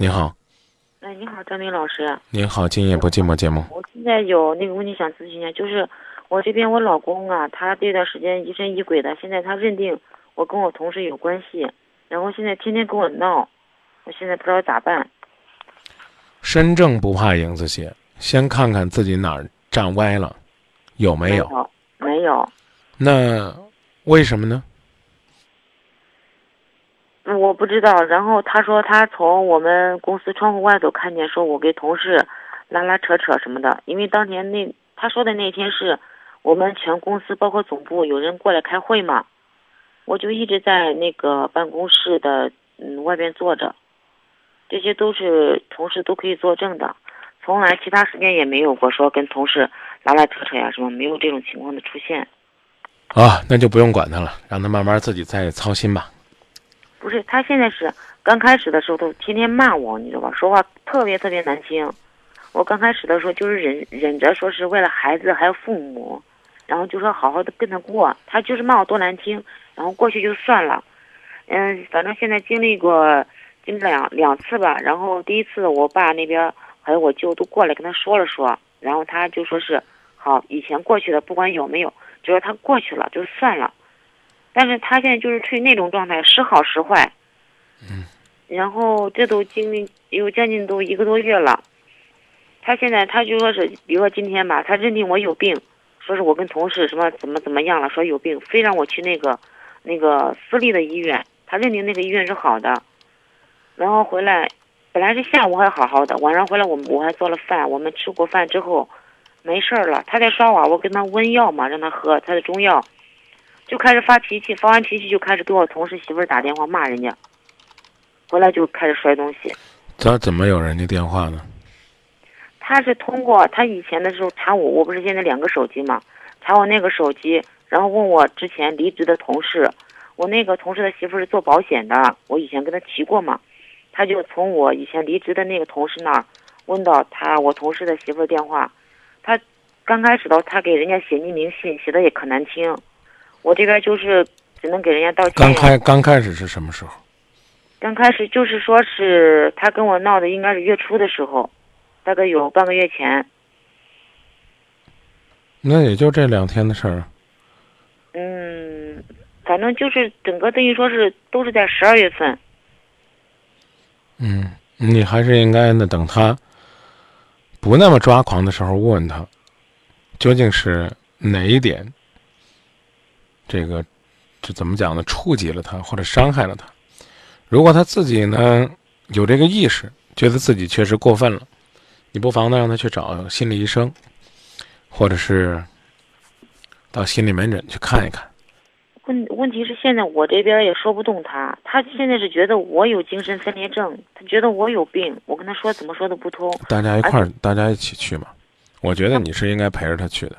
您好，哎，你好，张明老师。您好，今夜不寂寞节目。我现在有那个问题想咨询一下，就是我这边我老公啊，他这段时间疑神疑鬼的，现在他认定我跟我同事有关系，然后现在天天跟我闹，我现在不知道咋办。身正不怕影子斜，先看看自己哪儿站歪了，有没有？没有。那为什么呢？我不知道。然后他说他从我们公司窗户外头看见，说我给同事拉拉扯扯什么的。因为当年那他说的那天是我们全公司包括总部有人过来开会嘛，我就一直在那个办公室的嗯外边坐着，这些都是同事都可以作证的，从来其他时间也没有过说跟同事拉拉扯扯呀什么，没有这种情况的出现。啊，那就不用管他了，让他慢慢自己再操心吧。不是，他现在是刚开始的时候都天天骂我，你知道吧？说话特别特别难听。我刚开始的时候就是忍忍着，说是为了孩子还有父母，然后就说好好的跟他过。他就是骂我多难听，然后过去就算了。嗯，反正现在经历过经历两两次吧。然后第一次我爸那边还有我舅都过来跟他说了说，然后他就说是好，以前过去的不管有没有，只要他过去了就算了。但是他现在就是处于那种状态，时好时坏。嗯。然后这都经历有将近都一个多月了，他现在他就说是，比如说今天吧，他认定我有病，说是我跟同事什么怎么怎么样了，说有病，非让我去那个那个私立的医院，他认定那个医院是好的。然后回来，本来是下午还好好的，晚上回来我我还做了饭，我们吃过饭之后没事儿了，他在刷碗，我跟他温药嘛，让他喝他的中药。就开始发脾气，发完脾气就开始给我同事媳妇儿打电话骂人家，回来就开始摔东西。他怎么有人家电话呢？他是通过他以前的时候查我，我不是现在两个手机嘛，查我那个手机，然后问我之前离职的同事，我那个同事的媳妇是做保险的，我以前跟他提过嘛，他就从我以前离职的那个同事那儿问到他我同事的媳妇电话，他刚开始的他给人家写匿名信，写的也可难听。我这边就是只能给人家道歉。刚开刚开始是什么时候？刚开始就是说是他跟我闹的，应该是月初的时候，大概有半个月前。那也就这两天的事儿。嗯，反正就是整个等于说是都是在十二月份。嗯，你还是应该呢，等他不那么抓狂的时候，问问他，究竟是哪一点。这个，这怎么讲呢？触及了他，或者伤害了他。如果他自己呢有这个意识，觉得自己确实过分了，你不妨呢让他去找心理医生，或者是到心理门诊去看一看。问问题是现在我这边也说不动他，他现在是觉得我有精神分裂症，他觉得我有病，我跟他说怎么说都不通。大家一块儿，大家一起去嘛。我觉得你是应该陪着他去的。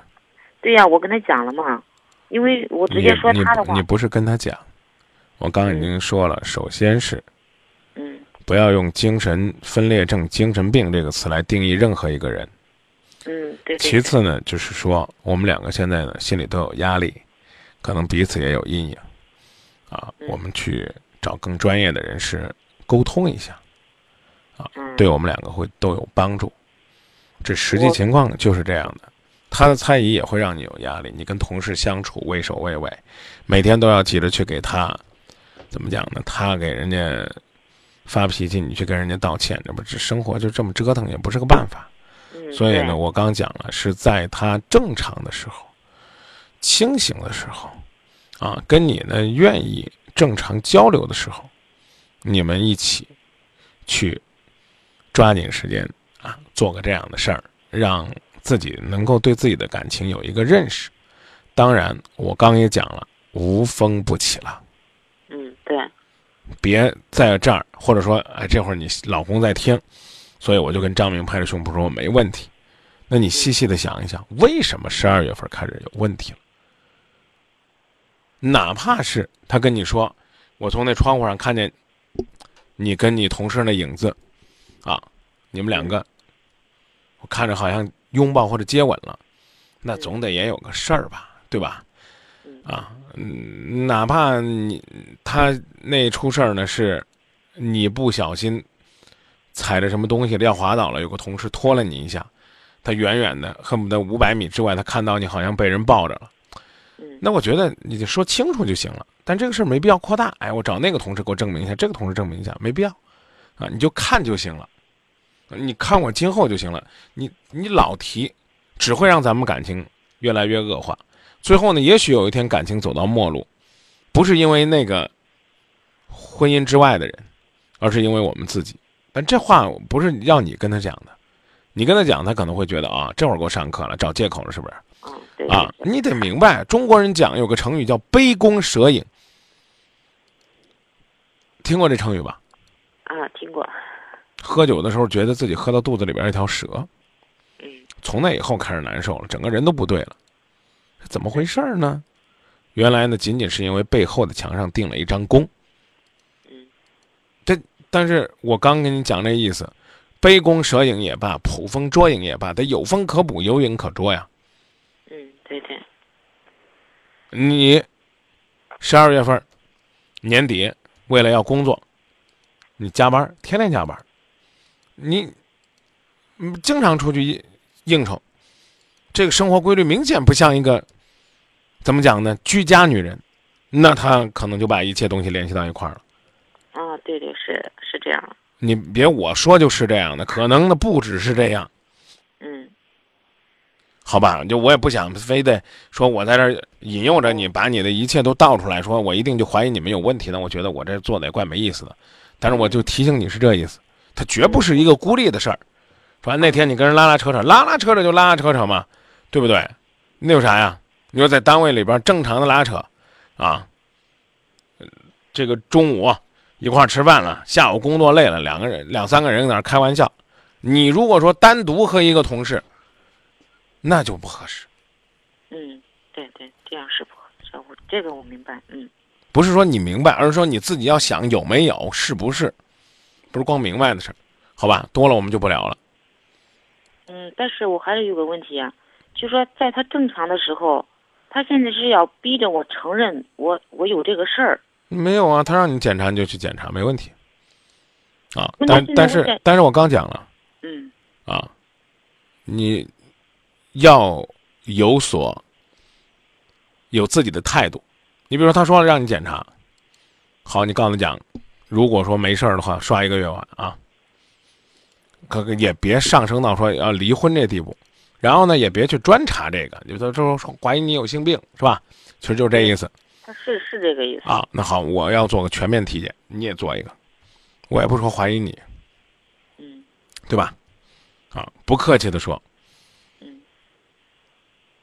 对呀，我跟他讲了嘛。因为我直接说他的话，你不是跟他讲，我刚已经说了，首先是，嗯，不要用精神分裂症、精神病这个词来定义任何一个人，嗯，对。其次呢，就是说我们两个现在呢心里都有压力，可能彼此也有阴影，啊，我们去找更专业的人士沟通一下，啊，对我们两个会都有帮助，这实际情况就是这样的。他的猜疑也会让你有压力，你跟同事相处畏首畏尾，每天都要急着去给他，怎么讲呢？他给人家发脾气，你去跟人家道歉，这不这生活就这么折腾，也不是个办法。所以呢，我刚讲了，是在他正常的时候、清醒的时候，啊，跟你呢愿意正常交流的时候，你们一起去抓紧时间啊，做个这样的事儿，让。自己能够对自己的感情有一个认识，当然，我刚也讲了，无风不起了。嗯，对。别在这儿，或者说，哎，这会儿你老公在听，所以我就跟张明拍着胸脯说我没问题。那你细细的想一想，为什么十二月份开始有问题了？哪怕是他跟你说，我从那窗户上看见你跟你同事那影子，啊，你们两个，我看着好像。拥抱或者接吻了，那总得也有个事儿吧，对吧？啊，嗯，哪怕你他那出事儿呢，是你不小心踩着什么东西要滑倒了，有个同事拖了你一下，他远远的恨不得五百米之外，他看到你好像被人抱着了。那我觉得你就说清楚就行了，但这个事儿没必要扩大。哎，我找那个同事给我证明一下，这个同事证明一下，没必要，啊，你就看就行了，你看我今后就行了。你你老提，只会让咱们感情越来越恶化。最后呢，也许有一天感情走到末路，不是因为那个婚姻之外的人，而是因为我们自己。但这话不是要你跟他讲的，你跟他讲，他可能会觉得啊，这会儿给我上课了，找借口了，是不是？啊，你得明白，中国人讲有个成语叫“杯弓蛇影”，听过这成语吧？啊，听过。喝酒的时候觉得自己喝到肚子里边一条蛇，嗯，从那以后开始难受了，整个人都不对了，怎么回事呢？原来呢，仅仅是因为背后的墙上钉了一张弓。嗯，这，但是我刚跟你讲这意思，杯弓蛇影也罢，捕风捉影也罢，得有风可捕，有影可捉呀。嗯对对，你十二月份年底为了要工作，你加班，天天加班，你经常出去应酬，这个生活规律明显不像一个怎么讲呢？居家女人，那她可能就把一切东西联系到一块儿了。啊，对对，是是这样。你别我说就是这样的，可能的不只是这样。嗯好吧，就我也不想非得说我在这引诱着你，把你的一切都倒出来，说我一定就怀疑你们有问题呢。我觉得我这做的也怪没意思的，但是我就提醒你是这意思，它绝不是一个孤立的事儿。反正那天你跟人拉拉扯扯，拉拉扯扯就拉拉扯扯嘛，对不对？那有啥呀？你说在单位里边正常的拉扯，啊，这个中午一块吃饭了，下午工作累了，两个人两三个人在那开玩笑，你如果说单独和一个同事。那就不合适。嗯，对对，这样是不合适。我这个我明白。嗯，不是说你明白，而是说你自己要想有没有，是不是？不是光明白的事儿，好吧？多了我们就不聊了。嗯，但是我还是有个问题啊，就说在他正常的时候，他现在是要逼着我承认我我有这个事儿。没有啊，他让你检查你就去检查，没问题。啊，但但是但是我刚讲了。嗯。啊，你。要有所有自己的态度，你比如说，他说让你检查，好，你告诉他讲，如果说没事儿的话，刷一个月碗啊，可也别上升到说要离婚这地步，然后呢，也别去专查这个，你说说怀疑你有性病是吧？其实就是这意思。他是是这个意思啊。那好，我要做个全面体检，你也做一个，我也不说怀疑你，嗯，对吧？啊，不客气的说。嗯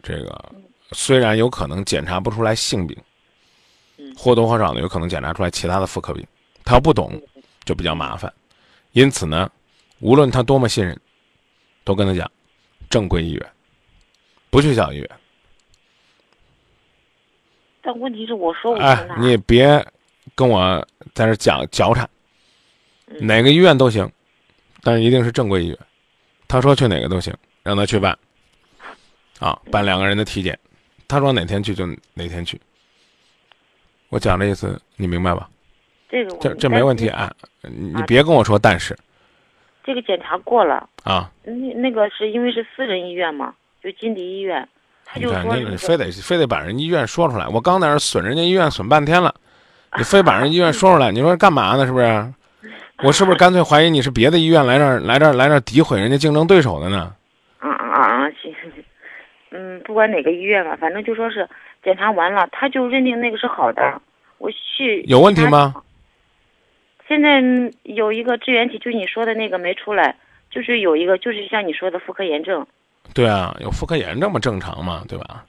这个虽然有可能检查不出来性病，嗯或多或少的有可能检查出来其他的妇科病，他要不懂就比较麻烦。因此呢，无论他多么信任，都跟他讲，正规医院，不去小医院。但问题是，我说我哎，你别跟我在这讲矫缠，哪个医院都行，但是一定是正规医院。他说去哪个都行，让他去办。啊，办两个人的体检，他说哪天去就哪天去。我讲的意思你明白吧？这个这这没问题啊，你别跟我说但是。这个检查过了啊。那那个是因为是私人医院嘛，就金迪医院，他就说你非得非得把人医院说出来。我刚在那损人家医院损半天了，你非把人医院说出来，你说干嘛呢？是不是？我是不是干脆怀疑你是别的医院来这儿来这儿来这儿诋毁人家竞争对手的呢？啊啊啊！行。嗯，不管哪个医院吧，反正就说是检查完了，他就认定那个是好的。我去有问题吗？现在有一个支原体，就是你说的那个没出来，就是有一个，就是像你说的妇科炎症。对啊，有妇科炎症嘛，正常嘛，对吧？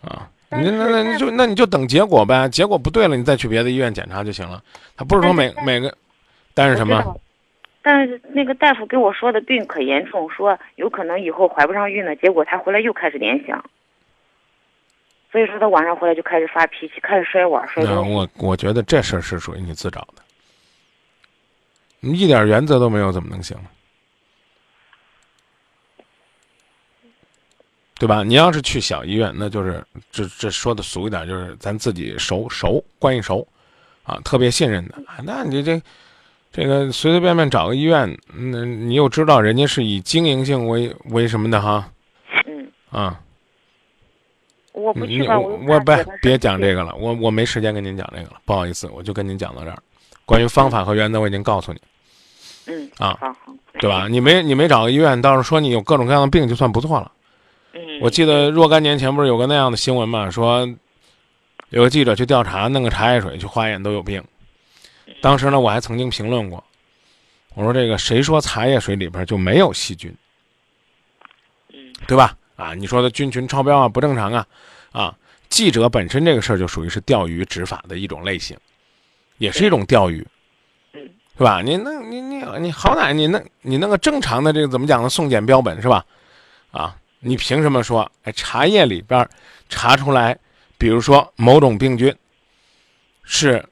啊，你那那你就那你就等结果呗，结果不对了，你再去别的医院检查就行了。他不是说每每个，但是什么？但是那个大夫跟我说的病可严重，说有可能以后怀不上孕了。结果他回来又开始联想，所以说他晚上回来就开始发脾气，开始摔碗摔东西。我我觉得这事儿是属于你自找的，你一点原则都没有，怎么能行？对吧？你要是去小医院，那就是这这说的俗一点，就是咱自己熟熟关系熟，啊，特别信任的，那你这。这个随随便便找个医院，嗯，你又知道人家是以经营性为为什么的哈？嗯，啊，我不去吧，我我我别别讲这这个了，我我没时间跟您讲这个了，不好意思，我就跟您讲到这儿。关于方法和原则，我已经告诉你，嗯啊对吧？你没你没找个医院，倒是说你有各种各样的病，就算不错了。嗯，我记得若干年前不是有个那样的新闻嘛，说有个记者去调查，弄个茶叶水去化验都有病。当时呢，我还曾经评论过，我说这个谁说茶叶水里边就没有细菌，嗯对吧？啊，你说的菌群超标啊，不正常啊，啊，记者本身这个事儿就属于是钓鱼执法的一种类型，也是一种钓鱼，嗯是吧？你弄你你你好歹你弄你弄个正常的这个怎么讲呢？送检标本是吧？啊，你凭什么说哎茶叶里边查出来，比如说某种病菌是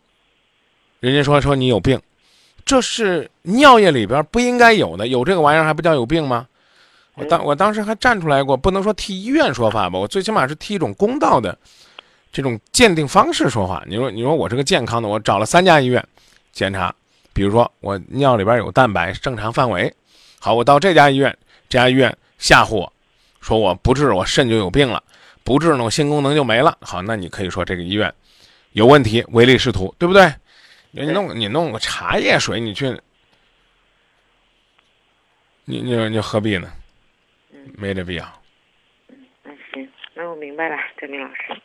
人家说说你有病，这是尿液里边不应该有的，有这个玩意儿还不叫有病吗？我当我当时还站出来过，不能说替医院说法吧，我最起码是替一种公道的这种鉴定方式说话。你说你说我是个健康的，我找了三家医院检查，比如说我尿里边有蛋白正常范围，好，我到这家医院，这家医院吓唬我，说我不治我肾就有病了，不治呢我性功能就没了。好，那你可以说这个医院有问题，唯利是图，对不对？你弄你弄个茶叶水，你去，你你你何必呢？没这必要。那行，那我明白了，郑明老师。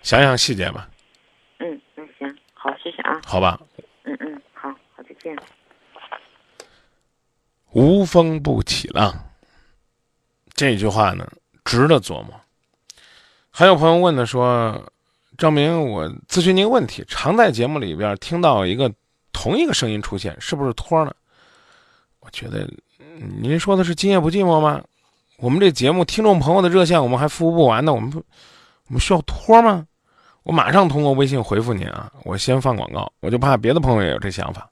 想想细节吧，好，谢谢啊。好吧？嗯嗯，好，好，再见。无风不起浪，这句话呢，值得琢磨。还有朋友问的说，张明，我咨询您个问题，常在节目里边听到一个同一个声音出现，是不是托呢？我觉得，嗯您说的是今夜不寂寞吗？我们这节目听众朋友的热线我们还服务不完呢，我们不，我们需要托吗？我马上通过微信回复您啊！我先放广告，我就怕别的朋友也有这想法。